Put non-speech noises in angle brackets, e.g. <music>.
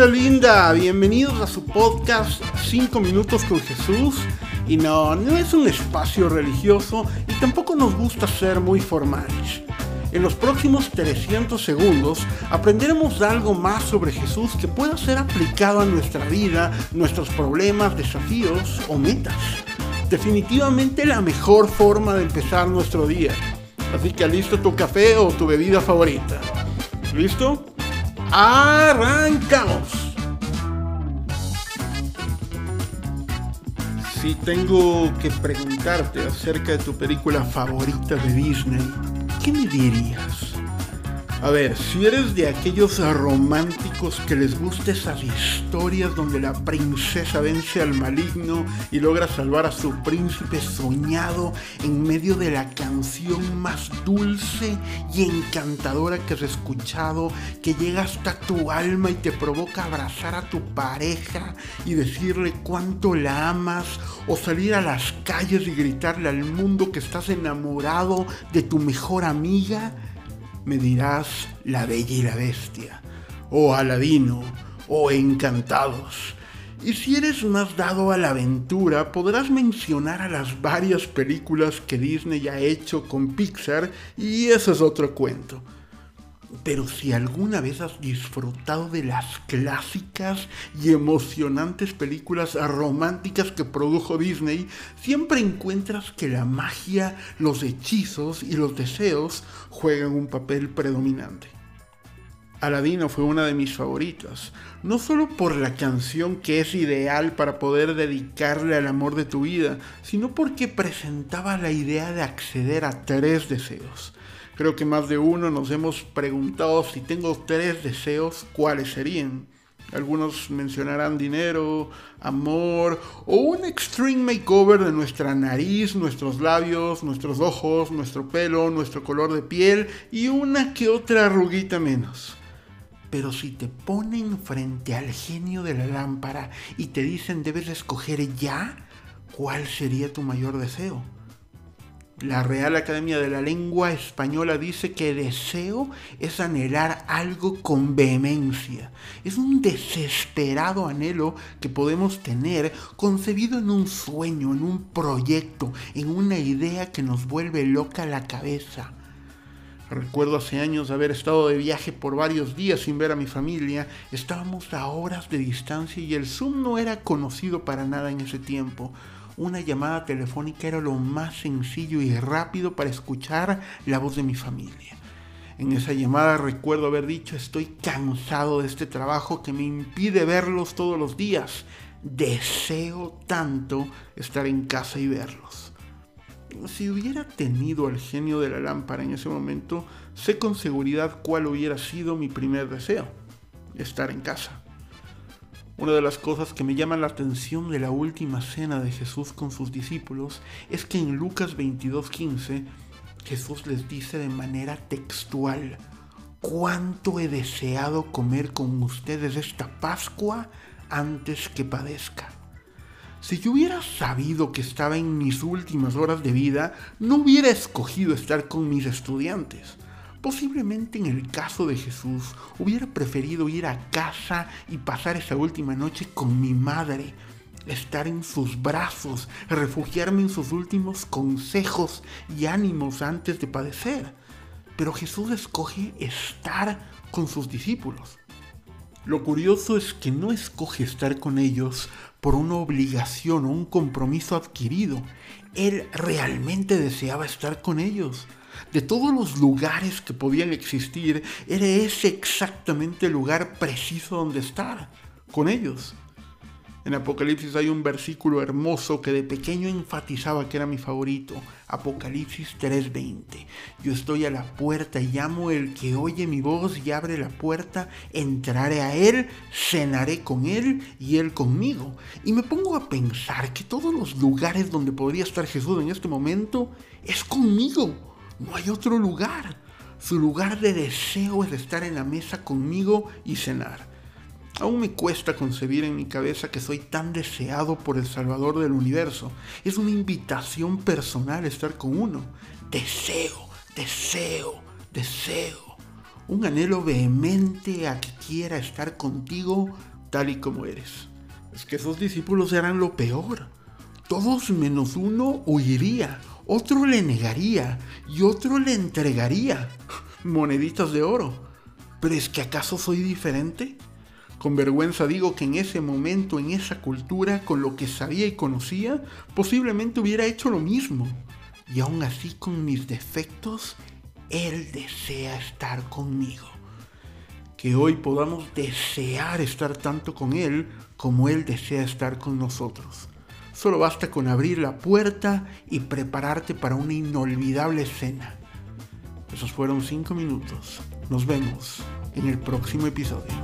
gente linda, bienvenidos a su podcast 5 minutos con Jesús. Y no, no es un espacio religioso y tampoco nos gusta ser muy formales. En los próximos 300 segundos aprenderemos algo más sobre Jesús que pueda ser aplicado a nuestra vida, nuestros problemas, desafíos o metas. Definitivamente la mejor forma de empezar nuestro día. Así que listo tu café o tu bebida favorita. ¿Listo? ¡Arrancamos! Si tengo que preguntarte acerca de tu película favorita de Disney, ¿qué me dirías? A ver, si eres de aquellos románticos que les gusta esas historias donde la princesa vence al maligno y logra salvar a su príncipe soñado en medio de la canción más dulce y encantadora que has escuchado, que llega hasta tu alma y te provoca abrazar a tu pareja y decirle cuánto la amas, o salir a las calles y gritarle al mundo que estás enamorado de tu mejor amiga, me dirás La Bella y la Bestia, o Aladino, o Encantados. Y si eres más dado a la aventura, podrás mencionar a las varias películas que Disney ha hecho con Pixar, y eso es otro cuento. Pero si alguna vez has disfrutado de las clásicas y emocionantes películas románticas que produjo Disney, siempre encuentras que la magia, los hechizos y los deseos juegan un papel predominante. Aladino fue una de mis favoritas, no solo por la canción que es ideal para poder dedicarle al amor de tu vida, sino porque presentaba la idea de acceder a tres deseos Creo que más de uno nos hemos preguntado si tengo tres deseos, ¿cuáles serían? Algunos mencionarán dinero, amor o un extreme makeover de nuestra nariz, nuestros labios, nuestros ojos, nuestro pelo, nuestro color de piel y una que otra arruguita menos. Pero si te ponen frente al genio de la lámpara y te dicen debes escoger ya, ¿cuál sería tu mayor deseo? La Real Academia de la Lengua Española dice que deseo es anhelar algo con vehemencia. Es un desesperado anhelo que podemos tener concebido en un sueño, en un proyecto, en una idea que nos vuelve loca la cabeza. Recuerdo hace años haber estado de viaje por varios días sin ver a mi familia. Estábamos a horas de distancia y el Zoom no era conocido para nada en ese tiempo una llamada telefónica era lo más sencillo y rápido para escuchar la voz de mi familia. En esa llamada recuerdo haber dicho estoy cansado de este trabajo que me impide verlos todos los días. Deseo tanto estar en casa y verlos. Si hubiera tenido al genio de la lámpara en ese momento, sé con seguridad cuál hubiera sido mi primer deseo. Estar en casa. Una de las cosas que me llama la atención de la última cena de Jesús con sus discípulos es que en Lucas 22:15 Jesús les dice de manera textual, cuánto he deseado comer con ustedes esta Pascua antes que padezca. Si yo hubiera sabido que estaba en mis últimas horas de vida, no hubiera escogido estar con mis estudiantes. Posiblemente en el caso de Jesús hubiera preferido ir a casa y pasar esa última noche con mi madre, estar en sus brazos, refugiarme en sus últimos consejos y ánimos antes de padecer. Pero Jesús escoge estar con sus discípulos. Lo curioso es que no escoge estar con ellos por una obligación o un compromiso adquirido. Él realmente deseaba estar con ellos de todos los lugares que podían existir, era ese exactamente el lugar preciso donde estar, con ellos. En Apocalipsis hay un versículo hermoso que de pequeño enfatizaba que era mi favorito. Apocalipsis 3:20. Yo estoy a la puerta y llamo el que oye mi voz y abre la puerta, entraré a él, cenaré con él y él conmigo. Y me pongo a pensar que todos los lugares donde podría estar Jesús en este momento es conmigo no hay otro lugar. Su lugar de deseo es estar en la mesa conmigo y cenar. Aún me cuesta concebir en mi cabeza que soy tan deseado por el Salvador del universo. Es una invitación personal estar con uno. Deseo, deseo, deseo. un anhelo vehemente a que quiera estar contigo tal y como eres. Es que esos discípulos eran lo peor. Todos menos uno huiría, otro le negaría y otro le entregaría <laughs> moneditas de oro. Pero es que acaso soy diferente? Con vergüenza digo que en ese momento, en esa cultura, con lo que sabía y conocía, posiblemente hubiera hecho lo mismo. Y aún así con mis defectos, Él desea estar conmigo. Que hoy podamos desear estar tanto con Él como Él desea estar con nosotros. Solo basta con abrir la puerta y prepararte para una inolvidable cena. Esos fueron cinco minutos. Nos vemos en el próximo episodio.